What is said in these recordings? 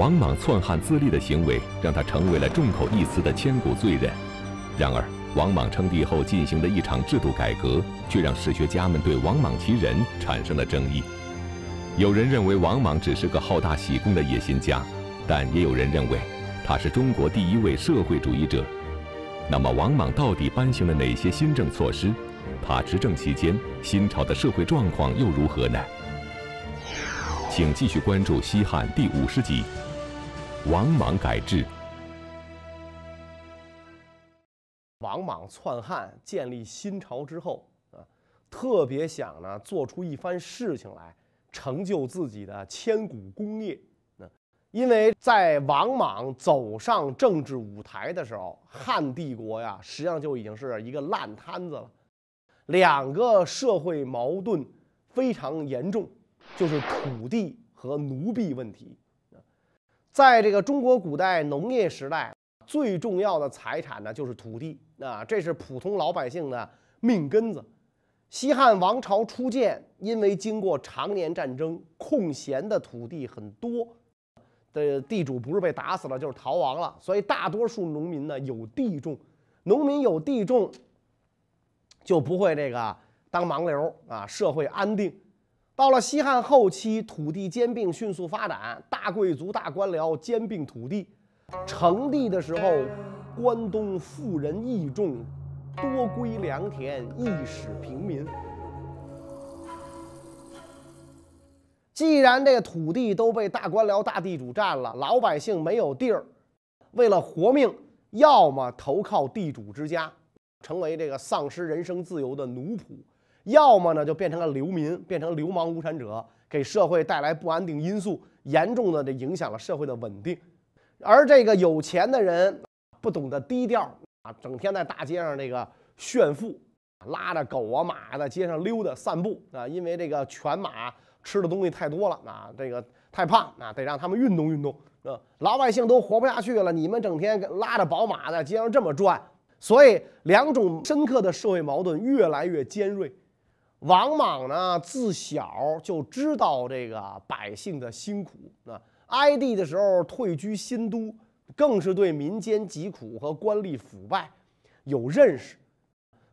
王莽篡汉自立的行为让他成为了众口一词的千古罪人。然而，王莽称帝后进行的一场制度改革，却让史学家们对王莽其人产生了争议。有人认为王莽只是个好大喜功的野心家，但也有人认为他是中国第一位社会主义者。那么，王莽到底颁行了哪些新政措施？他执政期间，新朝的社会状况又如何呢？请继续关注《西汉》第五十集《王莽改制》。王莽篡汉建立新朝之后啊，特别想呢做出一番事情来，成就自己的千古功业。那因为在王莽走上政治舞台的时候，汉帝国呀，实际上就已经是一个烂摊子了，两个社会矛盾非常严重。就是土地和奴婢问题，在这个中国古代农业时代，最重要的财产呢就是土地啊，这是普通老百姓的命根子。西汉王朝初建，因为经过常年战争，空闲的土地很多，的地主不是被打死了，就是逃亡了，所以大多数农民呢有地种，农民有地种，就不会这个当盲流啊，社会安定。到了西汉后期，土地兼并迅速发展，大贵族、大官僚兼并土地。成帝的时候，关东富人益众，多归良田，易使平民。既然这个土地都被大官僚、大地主占了，老百姓没有地儿，为了活命，要么投靠地主之家，成为这个丧失人生自由的奴仆。要么呢，就变成了流民，变成流氓无产者，给社会带来不安定因素，严重的这影响了社会的稳定。而这个有钱的人不懂得低调啊，整天在大街上这个炫富，拉着狗啊马在街上溜达散步啊，因为这个犬马吃的东西太多了啊，这个太胖啊，得让他们运动运动啊。老百姓都活不下去了，你们整天拉着宝马在街上这么转，所以两种深刻的社会矛盾越来越尖锐。王莽呢，自小就知道这个百姓的辛苦啊。哀帝的时候退居新都，更是对民间疾苦和官吏腐败有认识，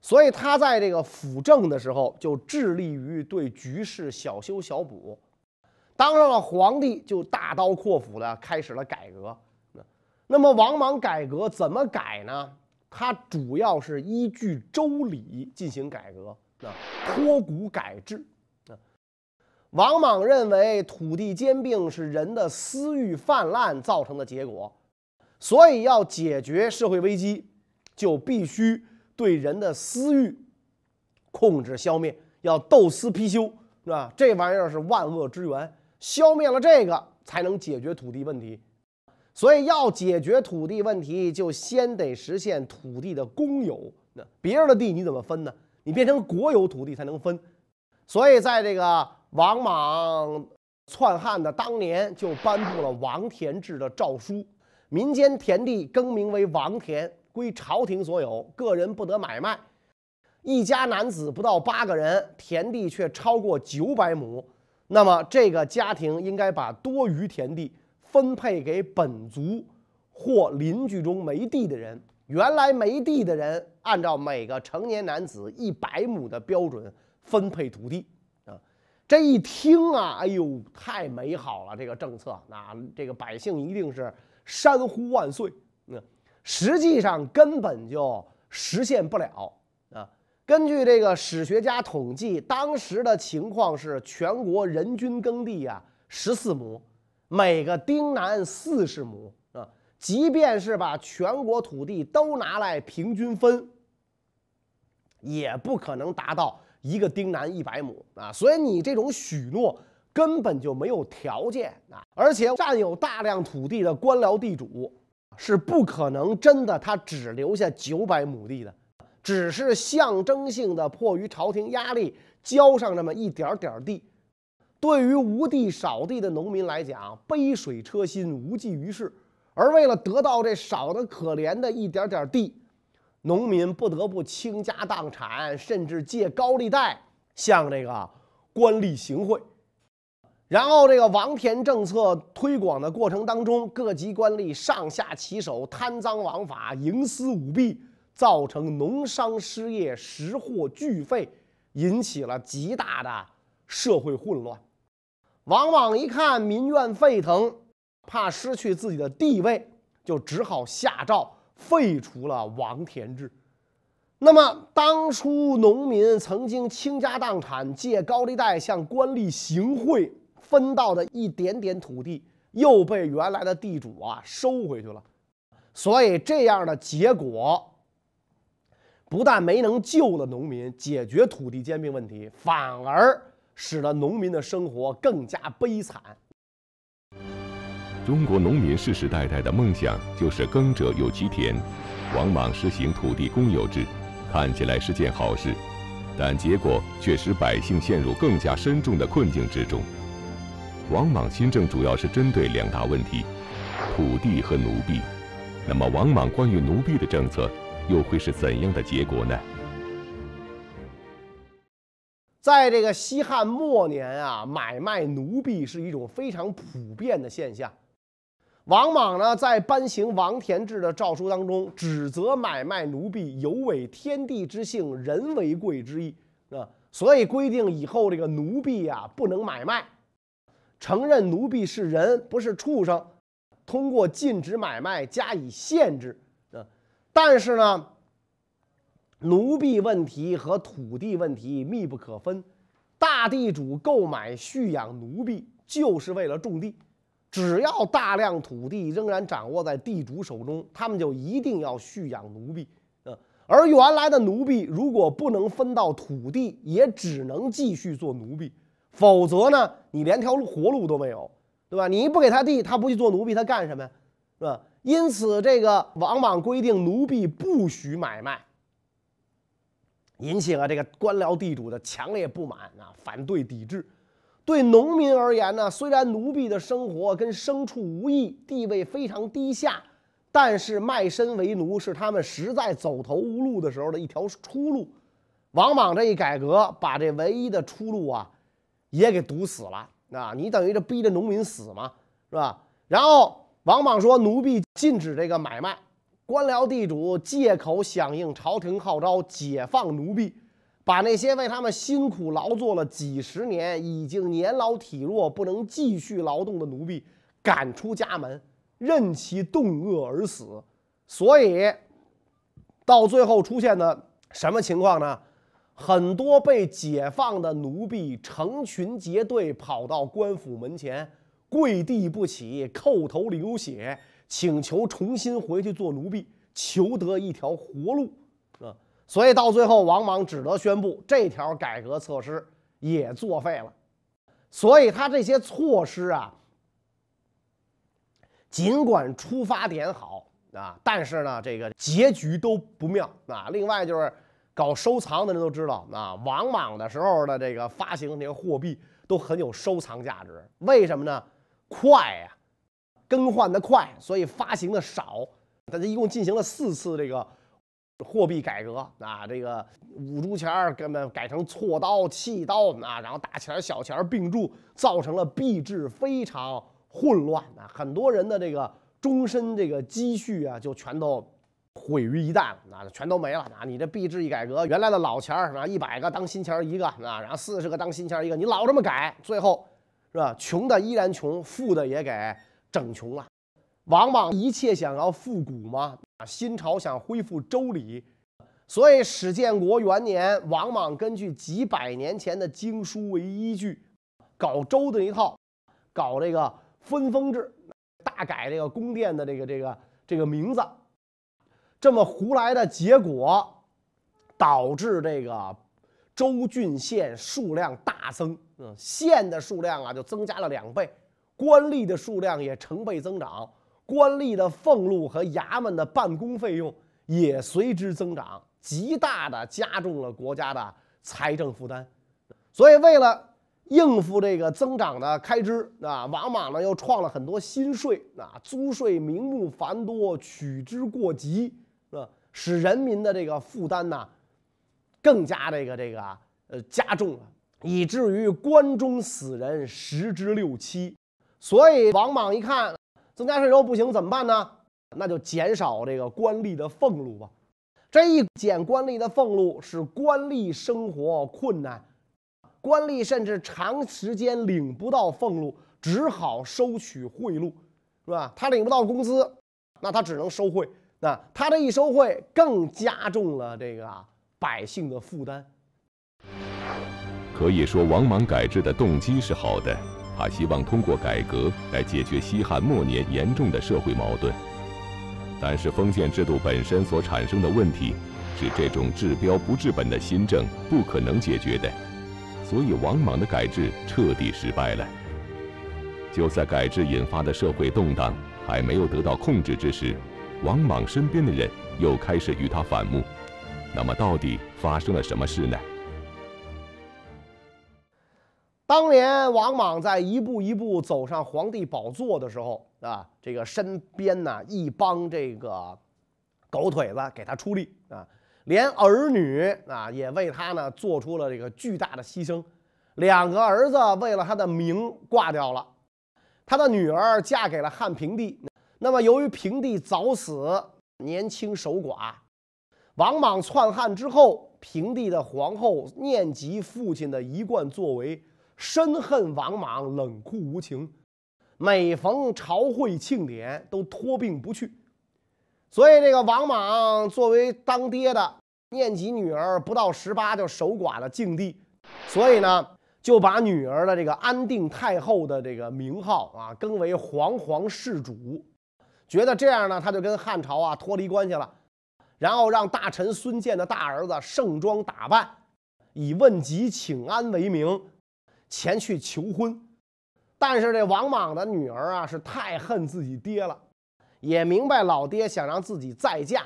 所以他在这个辅政的时候就致力于对局势小修小补。当上了皇帝，就大刀阔斧的开始了改革。那么王莽改革怎么改呢？他主要是依据周礼进行改革。啊，脱谷改制啊！王莽认为土地兼并是人的私欲泛滥造成的结果，所以要解决社会危机，就必须对人的私欲控制消灭，要斗私批修，是吧？这玩意儿是万恶之源，消灭了这个，才能解决土地问题。所以要解决土地问题，就先得实现土地的公有。那别人的地你怎么分呢？你变成国有土地才能分，所以在这个王莽篡汉的当年，就颁布了王田制的诏书，民间田地更名为王田，归朝廷所有，个人不得买卖。一家男子不到八个人，田地却超过九百亩，那么这个家庭应该把多余田地分配给本族或邻居中没地的人。原来没地的人，按照每个成年男子一百亩的标准分配土地啊！这一听啊，哎呦，太美好了！这个政策，那这个百姓一定是山呼万岁。那实际上根本就实现不了啊！根据这个史学家统计，当时的情况是全国人均耕地啊十四亩，每个丁男四十亩。即便是把全国土地都拿来平均分，也不可能达到一个丁男一百亩啊！所以你这种许诺根本就没有条件啊！而且占有大量土地的官僚地主是不可能真的他只留下九百亩地的，只是象征性的迫于朝廷压力交上那么一点点地。对于无地少地的农民来讲，杯水车薪，无济于事。而为了得到这少得可怜的一点点地，农民不得不倾家荡产，甚至借高利贷向这个官吏行贿。然后这个王田政策推广的过程当中，各级官吏上下其手，贪赃枉法，营私舞弊，造成农商失业，食货俱废，引起了极大的社会混乱。往往一看民怨沸腾，怕失去自己的地位，就只好下诏废除了王田制。那么，当初农民曾经倾家荡产、借高利贷向官吏行贿分到的一点点土地，又被原来的地主啊收回去了。所以，这样的结果不但没能救了农民、解决土地兼并问题，反而使得农民的生活更加悲惨。中国农民世世代代的梦想就是耕者有其田，王莽实行土地公有制。看起来是件好事，但结果却使百姓陷入更加深重的困境之中。王莽新政主要是针对两大问题：土地和奴婢。那么，王莽关于奴婢的政策又会是怎样的结果呢？在这个西汉末年啊，买卖奴婢是一种非常普遍的现象。王莽呢，在颁行王田制的诏书当中，指责买卖奴婢有违天地之性，人为贵之意啊，所以规定以后这个奴婢啊不能买卖，承认奴婢是人不是畜生，通过禁止买卖加以限制啊。但是呢，奴婢问题和土地问题密不可分，大地主购买蓄养奴婢就是为了种地。只要大量土地仍然掌握在地主手中，他们就一定要蓄养奴婢，呃，而原来的奴婢如果不能分到土地，也只能继续做奴婢，否则呢，你连条活路都没有，对吧？你不给他地，他不去做奴婢，他干什么呀？是吧？因此，这个往往规定奴婢不许买卖，引起了这个官僚地主的强烈不满啊，反对抵制。对农民而言呢，虽然奴婢的生活跟牲畜无异，地位非常低下，但是卖身为奴是他们实在走投无路的时候的一条出路。王莽这一改革，把这唯一的出路啊，也给堵死了。啊，你等于这逼着农民死嘛，是吧？然后王莽说，奴婢禁止这个买卖，官僚地主借口响应朝廷号召，解放奴婢。把那些为他们辛苦劳作了几十年、已经年老体弱、不能继续劳动的奴婢赶出家门，任其冻饿而死。所以，到最后出现的什么情况呢？很多被解放的奴婢成群结队跑到官府门前，跪地不起，叩头流血，请求重新回去做奴婢，求得一条活路。所以到最后，王莽只得宣布这条改革措施也作废了。所以他这些措施啊，尽管出发点好啊，但是呢，这个结局都不妙啊。另外就是搞收藏的人都知道啊，王莽的时候的这个发行那个货币都很有收藏价值。为什么呢？快呀，更换的快，所以发行的少。他一共进行了四次这个。货币改革啊，这个五铢钱儿根本改成锉刀、契刀啊，然后大钱儿、小钱儿并铸，造成了币制非常混乱啊，很多人的这个终身这个积蓄啊，就全都毁于一旦了，那全都没了啊！你这币制一改革，原来的老钱儿啊，一百个当新钱儿一个啊，然后四十个当新钱儿一个，你老这么改，最后是吧？穷的依然穷，富的也给整穷了。王莽一切想要复古吗？啊，新朝想恢复周礼，所以始建国元年，王莽根据几百年前的经书为依据，搞周的一套，搞这个分封制，大改这个宫殿的这个这个这个名字，这么胡来的结果，导致这个州郡县数量大增，嗯，县的数量啊就增加了两倍，官吏的数量也成倍增长。官吏的俸禄和衙门的办公费用也随之增长，极大的加重了国家的财政负担。所以，为了应付这个增长的开支，啊，王莽呢又创了很多新税，啊，租税名目繁多，取之过急，啊，使人民的这个负担呢更加这个这个呃加重了。以至于关中死人十之六七。所以王莽一看增加税收不行，怎么办呢？那就减少这个官吏的俸禄吧。这一减官吏的俸禄，使官吏生活困难，官吏甚至长时间领不到俸禄，只好收取贿赂，是吧？他领不到工资，那他只能收贿。那他这一收贿，更加重了这个百姓的负担。可以说，王莽改制的动机是好的，他希望通过改革来解决西汉末年严重的社会矛盾。但是，封建制度本身所产生的问题，是这种治标不治本的新政不可能解决的，所以王莽的改制彻底失败了。就在改制引发的社会动荡还没有得到控制之时，王莽身边的人又开始与他反目。那么，到底发生了什么事呢？当年王莽在一步一步走上皇帝宝座的时候啊，这个身边呢一帮这个狗腿子给他出力啊，连儿女啊也为他呢做出了这个巨大的牺牲。两个儿子为了他的名挂掉了，他的女儿嫁给了汉平帝。那么由于平帝早死，年轻守寡，王莽篡汉之后，平帝的皇后念及父亲的一贯作为。深恨王莽冷酷无情，每逢朝会庆典都托病不去，所以这个王莽作为当爹的，念及女儿不到十八就守寡了境地，所以呢就把女儿的这个安定太后的这个名号啊更为皇皇世主，觉得这样呢他就跟汉朝啊脱离关系了，然后让大臣孙建的大儿子盛装打扮，以问疾请安为名。前去求婚，但是这王莽的女儿啊是太恨自己爹了，也明白老爹想让自己再嫁，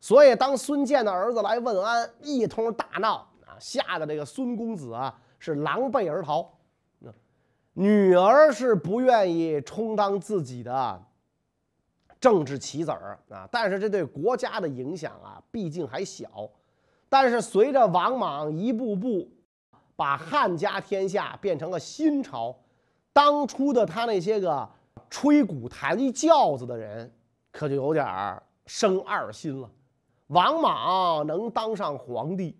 所以当孙建的儿子来问安，一通大闹啊，吓得这个孙公子啊是狼狈而逃。女儿是不愿意充当自己的政治棋子儿啊，但是这对国家的影响啊毕竟还小。但是随着王莽一步步。把汉家天下变成了新朝，当初的他那些个吹鼓弹轿子的人，可就有点生二心了。王莽能当上皇帝，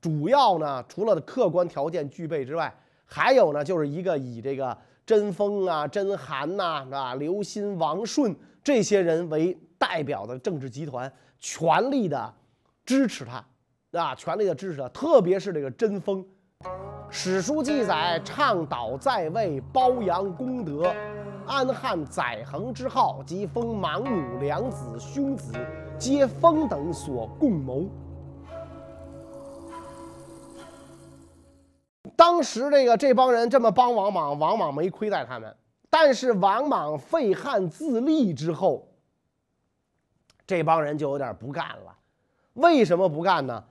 主要呢除了客观条件具备之外，还有呢就是一个以这个贞丰啊、贞涵呐、啊刘歆、王顺这些人为代表的政治集团，全力的支持他，啊，全力的支持他，特别是这个贞丰。史书记载，倡导在位，褒扬功德，安汉载衡之号，及封莽母良子、兄子，皆封等所共谋。当时这个这帮人这么帮王莽，王莽没亏待他们。但是王莽废汉自立之后，这帮人就有点不干了。为什么不干呢？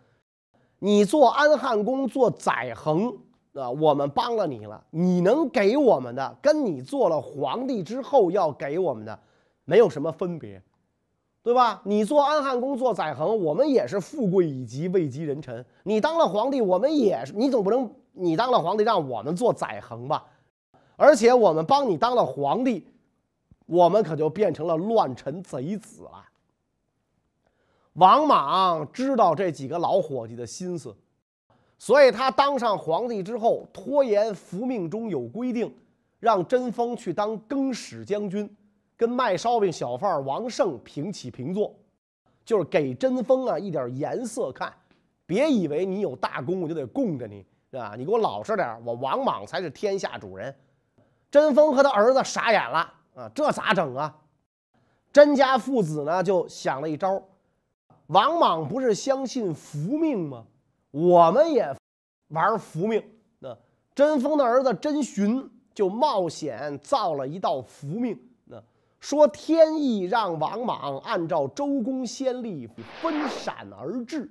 你做安汉公，做载衡啊，我们帮了你了。你能给我们的，跟你做了皇帝之后要给我们的，没有什么分别，对吧？你做安汉公，做载衡，我们也是富贵以及位极人臣。你当了皇帝，我们也是，你总不能你当了皇帝让我们做载衡吧？而且我们帮你当了皇帝，我们可就变成了乱臣贼子了。王莽知道这几个老伙计的心思，所以他当上皇帝之后，拖延服命中有规定，让贞丰去当更始将军，跟卖烧饼小贩王胜平起平坐，就是给贞丰啊一点颜色看，别以为你有大功我就得供着你，是吧？你给我老实点，我王莽才是天下主人。贞丰和他儿子傻眼了啊，这咋整啊？甄家父子呢就想了一招。王莽不是相信福命吗？我们也玩福命。那贞丰的儿子真寻就冒险造了一道福命。那说天意让王莽按照周公先例分陕而治，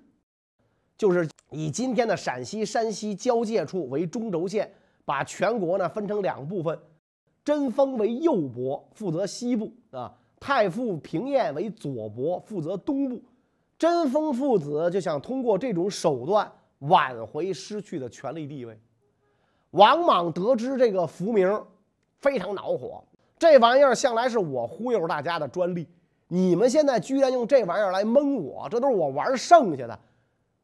就是以今天的陕西、山西交界处为中轴线，把全国呢分成两部分。贞丰为右伯，负责西部啊；太傅平晏为左伯，负责东部。贞丰父子就想通过这种手段挽回失去的权力地位，王莽得知这个福名，非常恼火。这玩意儿向来是我忽悠大家的专利，你们现在居然用这玩意儿来蒙我，这都是我玩剩下的，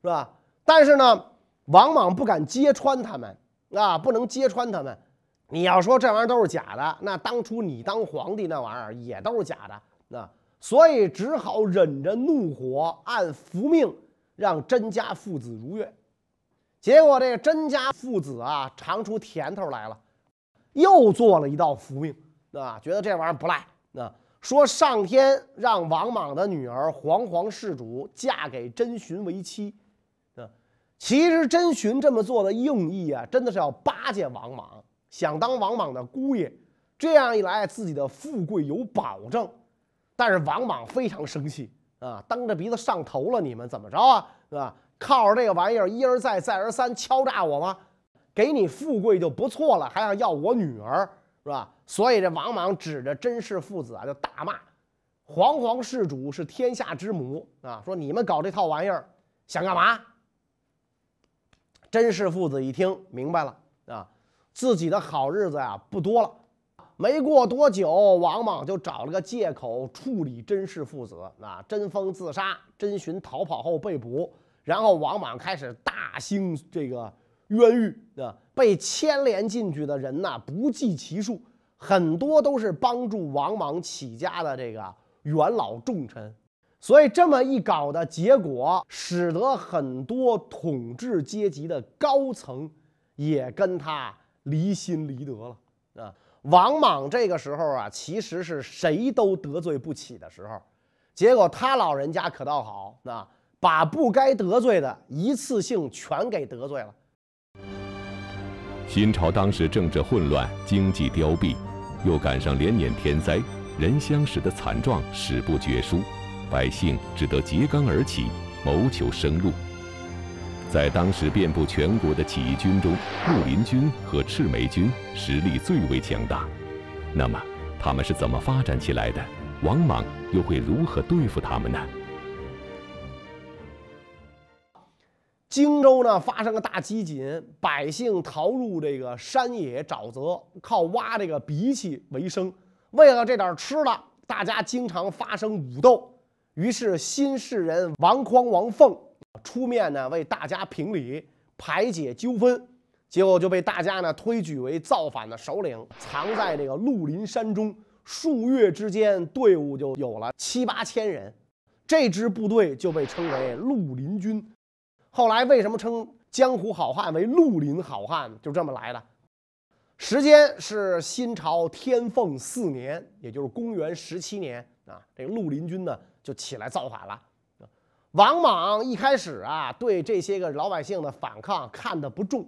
是吧？但是呢，王莽不敢揭穿他们啊，不能揭穿他们。你要说这玩意儿都是假的，那当初你当皇帝那玩意儿也都是假的，那所以只好忍着怒火，按福命让甄家父子如愿。结果这个甄家父子啊，尝出甜头来了，又做了一道符命。啊，觉得这玩意儿不赖。啊说上天让王莽的女儿皇皇世主嫁给甄寻为妻。其实甄寻这么做的用意啊，真的是要巴结王莽，想当王莽的姑爷。这样一来，自己的富贵有保证。但是王莽非常生气啊，蹬着鼻子上头了。你们怎么着啊？是吧？靠着这个玩意儿一而再再而三敲诈我吗？给你富贵就不错了，还想要我女儿？是吧？所以这王莽指着甄氏父子啊，就大骂：“黄黄氏主是天下之母啊！说你们搞这套玩意儿想干嘛？”甄氏父子一听明白了啊，自己的好日子呀不多了。没过多久，王莽就找了个借口处理甄氏父子啊。甄封自杀，甄寻逃跑后被捕，然后王莽开始大兴这个。冤狱啊，被牵连进去的人呐不计其数，很多都是帮助王莽起家的这个元老重臣，所以这么一搞的结果，使得很多统治阶级的高层也跟他离心离德了啊。王莽这个时候啊，其实是谁都得罪不起的时候，结果他老人家可倒好啊，把不该得罪的一次性全给得罪了。新朝当时政治混乱，经济凋敝，又赶上连年天灾，人相食的惨状史不绝书，百姓只得揭竿而起，谋求生路。在当时遍布全国的起义军中，绿林军和赤眉军实力最为强大。那么，他们是怎么发展起来的？王莽又会如何对付他们呢？荆州呢发生个大饥馑，百姓逃入这个山野沼泽，靠挖这个鼻涕为生。为了这点吃的，大家经常发生武斗。于是新市人王匡、王凤出面呢为大家评理，排解纠纷。结果就被大家呢推举为造反的首领，藏在这个绿林山中。数月之间，队伍就有了七八千人，这支部队就被称为绿林军。后来为什么称江湖好汉为绿林好汉？就这么来的。时间是新朝天凤四年，也就是公元十七年啊。这个绿林军呢就起来造反了。王莽一开始啊对这些个老百姓的反抗看得不重，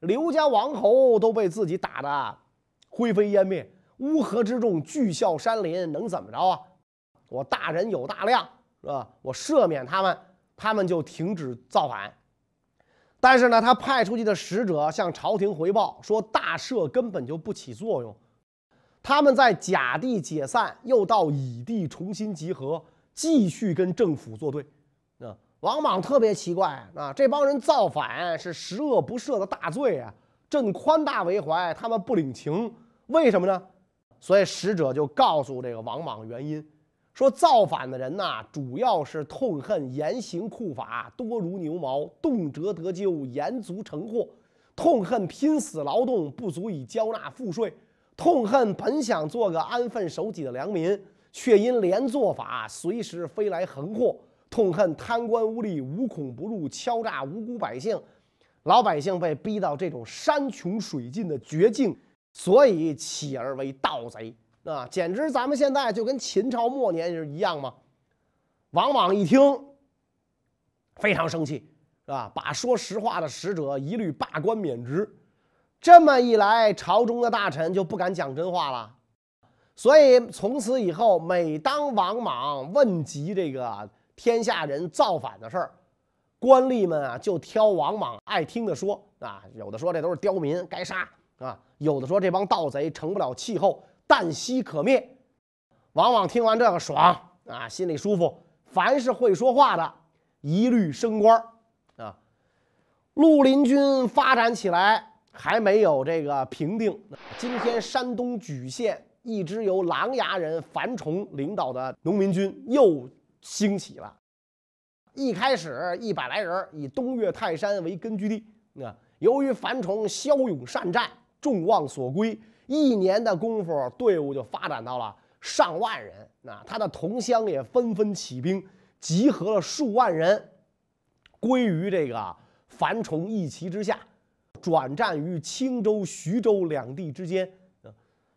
刘家王侯都被自己打得灰飞烟灭，乌合之众聚笑山林，能怎么着啊？我大人有大量是吧？我赦免他们。他们就停止造反，但是呢，他派出去的使者向朝廷回报说，大赦根本就不起作用。他们在甲地解散，又到乙地重新集合，继续跟政府作对。王莽特别奇怪啊，这帮人造反是十恶不赦的大罪啊，朕宽大为怀，他们不领情，为什么呢？所以使者就告诉这个王莽原因。说造反的人呐，主要是痛恨严刑酷法多如牛毛，动辄得咎，严足成祸；痛恨拼死劳动不足以交纳赋税；痛恨本想做个安分守己的良民，却因连坐法随时飞来横祸；痛恨贪官污吏无孔不入，敲诈无辜百姓。老百姓被逼到这种山穷水尽的绝境，所以起而为盗贼。啊，简直咱们现在就跟秦朝末年是一样吗？王莽一听，非常生气，是吧？把说实话的使者一律罢官免职。这么一来，朝中的大臣就不敢讲真话了。所以从此以后，每当王莽问及这个天下人造反的事儿，官吏们啊就挑王莽爱听的说啊，有的说这都是刁民，该杀啊；有的说这帮盗贼成不了气候。旦夕可灭，往往听完这个爽啊，心里舒服。凡是会说话的，一律升官啊。绿林军发展起来，还没有这个平定。今天山东莒县一支由琅琊人樊崇领导的农民军又兴起了。一开始一百来人，以东岳泰山为根据地。那由于樊崇骁勇善战，众望所归，一年的功夫，队伍就发展到了上万人。那他的同乡也纷纷起兵，集合了数万人，归于这个樊崇一旗之下，转战于青州、徐州两地之间。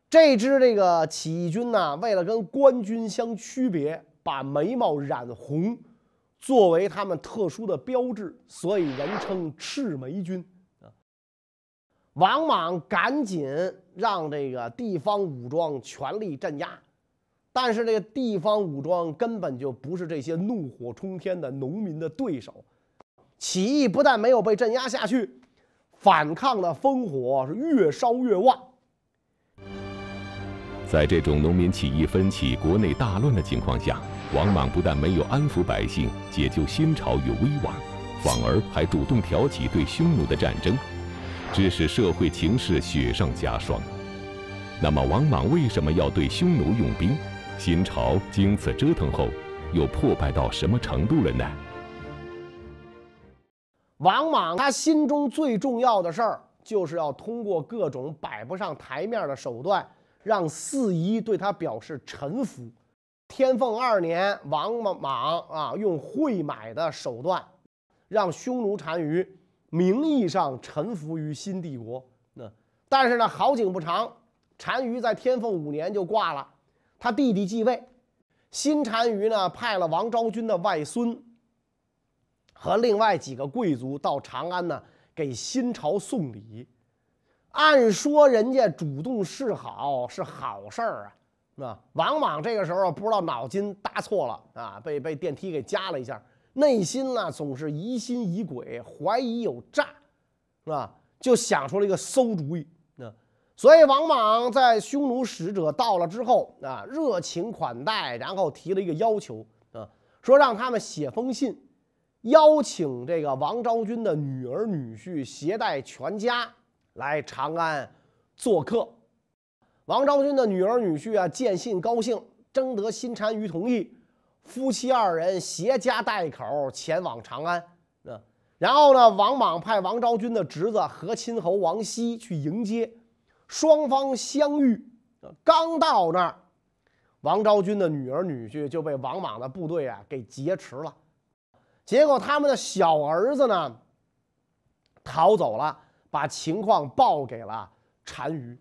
这支这个起义军呢，为了跟官军相区别，把眉毛染红。作为他们特殊的标志，所以人称赤眉军啊。王莽赶紧让这个地方武装全力镇压，但是这个地方武装根本就不是这些怒火冲天的农民的对手。起义不但没有被镇压下去，反抗的烽火是越烧越旺。在这种农民起义奋起、国内大乱的情况下。王莽不但没有安抚百姓、解救新朝于危亡，反而还主动挑起对匈奴的战争，致使社会情势雪上加霜。那么，王莽为什么要对匈奴用兵？新朝经此折腾后，又破败到什么程度了呢？王莽他心中最重要的事儿，就是要通过各种摆不上台面的手段，让四夷对他表示臣服。天凤二年，王莽啊，用贿买的手段，让匈奴单于名义上臣服于新帝国。那但是呢，好景不长，单于在天凤五年就挂了，他弟弟继位。新单于呢，派了王昭君的外孙和另外几个贵族到长安呢，给新朝送礼。按说人家主动示好是好事儿啊。那王莽这个时候不知道脑筋搭错了啊，被被电梯给夹了一下，内心呢总是疑心疑鬼，怀疑有诈，是吧？就想出了一个馊主意。那所以王莽在匈奴使者到了之后啊，热情款待，然后提了一个要求啊，说让他们写封信，邀请这个王昭君的女儿女婿携带全家来长安做客。王昭君的女儿女婿啊，见信高兴，征得新单于同意，夫妻二人携家带口前往长安。然后呢，王莽派王昭君的侄子和亲侯王熙去迎接，双方相遇。刚到那儿，王昭君的女儿女婿就被王莽的部队啊给劫持了。结果他们的小儿子呢逃走了，把情况报给了单于。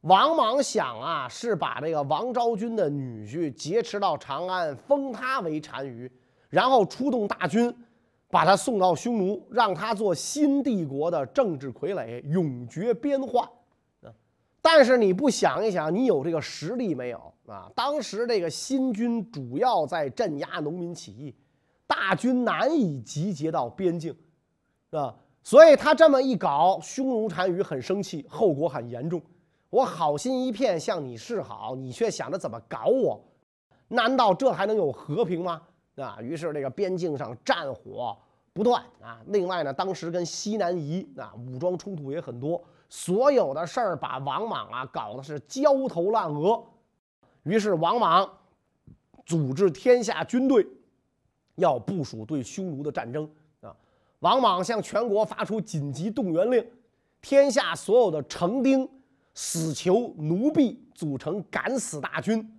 王莽想啊，是把这个王昭君的女婿劫持到长安，封他为单于，然后出动大军，把他送到匈奴，让他做新帝国的政治傀儡，永绝边患。但是你不想一想，你有这个实力没有啊？当时这个新军主要在镇压农民起义，大军难以集结到边境，是吧，所以他这么一搞，匈奴单于很生气，后果很严重。我好心一片向你示好，你却想着怎么搞我？难道这还能有和平吗？啊！于是这个边境上战火不断啊。另外呢，当时跟西南夷啊武装冲突也很多，所有的事儿把王莽啊搞得是焦头烂额。于是王莽组织天下军队，要部署对匈奴的战争。王莽向全国发出紧急动员令，天下所有的成丁。死囚奴婢组成敢死大军，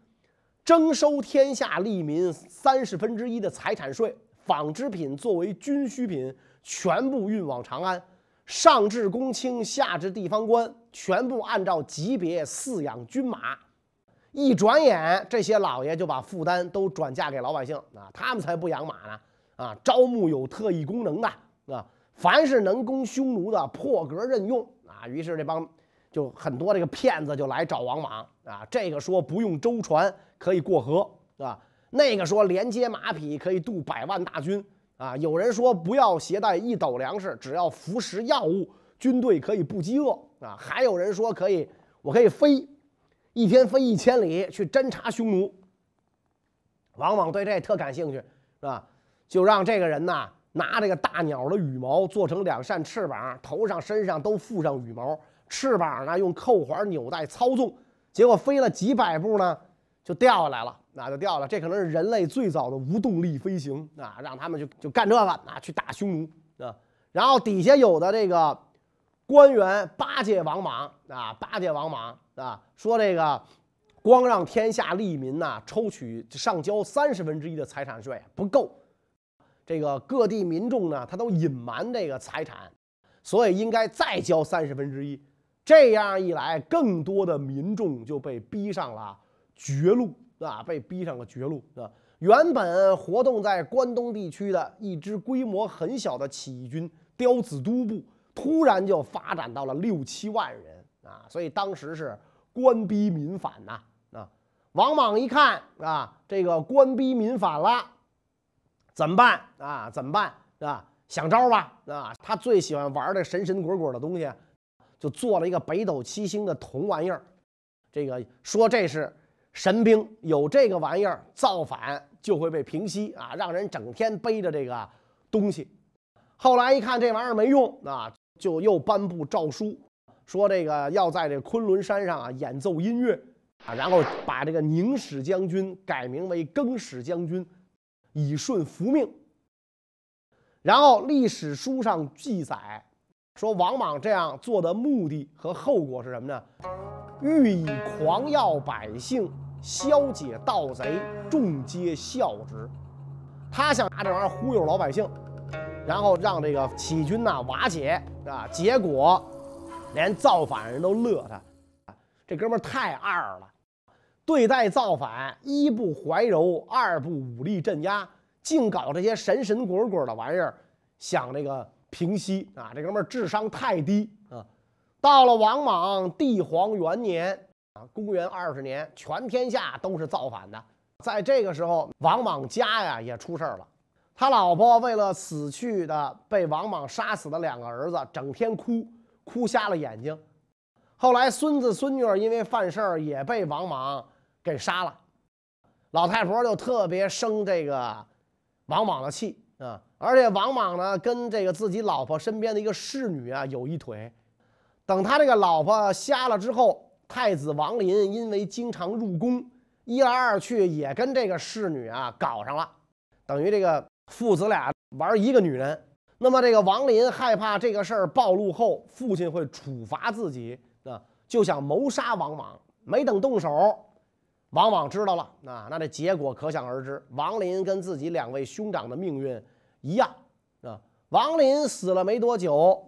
征收天下利民三十分之一的财产税，纺织品作为军需品全部运往长安，上至公卿，下至地方官，全部按照级别饲养军马。一转眼，这些老爷就把负担都转嫁给老百姓啊，他们才不养马呢啊！招募有特异功能的啊，凡是能攻匈奴的，破格任用啊。于是这帮。就很多这个骗子就来找王莽啊，这个说不用舟船可以过河啊，那个说连接马匹可以渡百万大军啊，有人说不要携带一斗粮食，只要服食药物，军队可以不饥饿啊，还有人说可以，我可以飞一天飞一千里去侦察匈奴。王莽对这特感兴趣是吧？就让这个人呐拿这个大鸟的羽毛做成两扇翅膀，头上身上都附上羽毛，翅膀呢用扣环纽带操纵，结果飞了几百步呢，就掉下来了，那就掉了。这可能是人类最早的无动力飞行啊，让他们就就干这个啊，去打匈奴啊。然后底下有的这个官员巴结王莽啊，巴结王莽啊，说这个光让天下利民呐抽取上交三十分之一的财产税不够。这个各地民众呢，他都隐瞒这个财产，所以应该再交三十分之一。这样一来，更多的民众就被逼上了绝路啊，被逼上了绝路啊。原本活动在关东地区的一支规模很小的起义军——刁子都部，突然就发展到了六七万人啊，所以当时是官逼民反呐啊。王莽一看啊，这个官逼民反了。怎么办啊？怎么办啊？想招吧啊！他最喜欢玩的神神鬼鬼的东西，就做了一个北斗七星的铜玩意儿。这个说这是神兵，有这个玩意儿造反就会被平息啊！让人整天背着这个东西。后来一看这玩意儿没用啊，就又颁布诏书，说这个要在这昆仑山上啊演奏音乐啊，然后把这个宁史将军改名为更史将军。以顺福命。然后历史书上记载说，王莽这样做的目的和后果是什么呢？欲以狂耀百姓，消解盗贼，众皆笑之。他想拿这玩意儿忽悠老百姓，然后让这个起义军呐瓦解啊。结果连造反人都乐他，这哥们太二了。对待造反，一不怀柔，二不武力镇压，净搞这些神神鬼鬼的玩意儿，想这个平息啊！这哥们儿智商太低啊！到了王莽帝皇元年啊，公元二十年，全天下都是造反的。在这个时候，王莽家呀也出事儿了。他老婆为了死去的被王莽杀死的两个儿子，整天哭，哭瞎了眼睛。后来孙子孙女儿因为犯事儿也被王莽。给杀了，老太婆就特别生这个王莽的气啊！而且王莽呢，跟这个自己老婆身边的一个侍女啊有一腿。等他这个老婆瞎了之后，太子王林因为经常入宫，一来二去也跟这个侍女啊搞上了，等于这个父子俩玩一个女人。那么这个王林害怕这个事儿暴露后父亲会处罚自己啊，就想谋杀王莽。没等动手。王莽知道了，那那这结果可想而知。王林跟自己两位兄长的命运一样啊。王林死了没多久，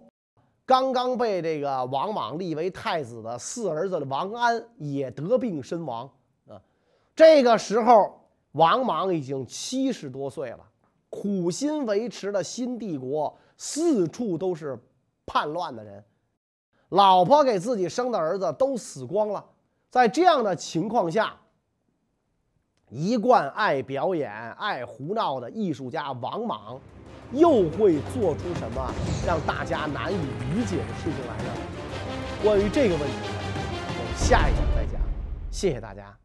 刚刚被这个王莽立为太子的四儿子王安也得病身亡啊。这个时候，王莽已经七十多岁了，苦心维持的新帝国四处都是叛乱的人，老婆给自己生的儿子都死光了。在这样的情况下，一贯爱表演、爱胡闹的艺术家王莽，又会做出什么让大家难以理解的事情来呢？关于这个问题，我们下一讲再讲。谢谢大家。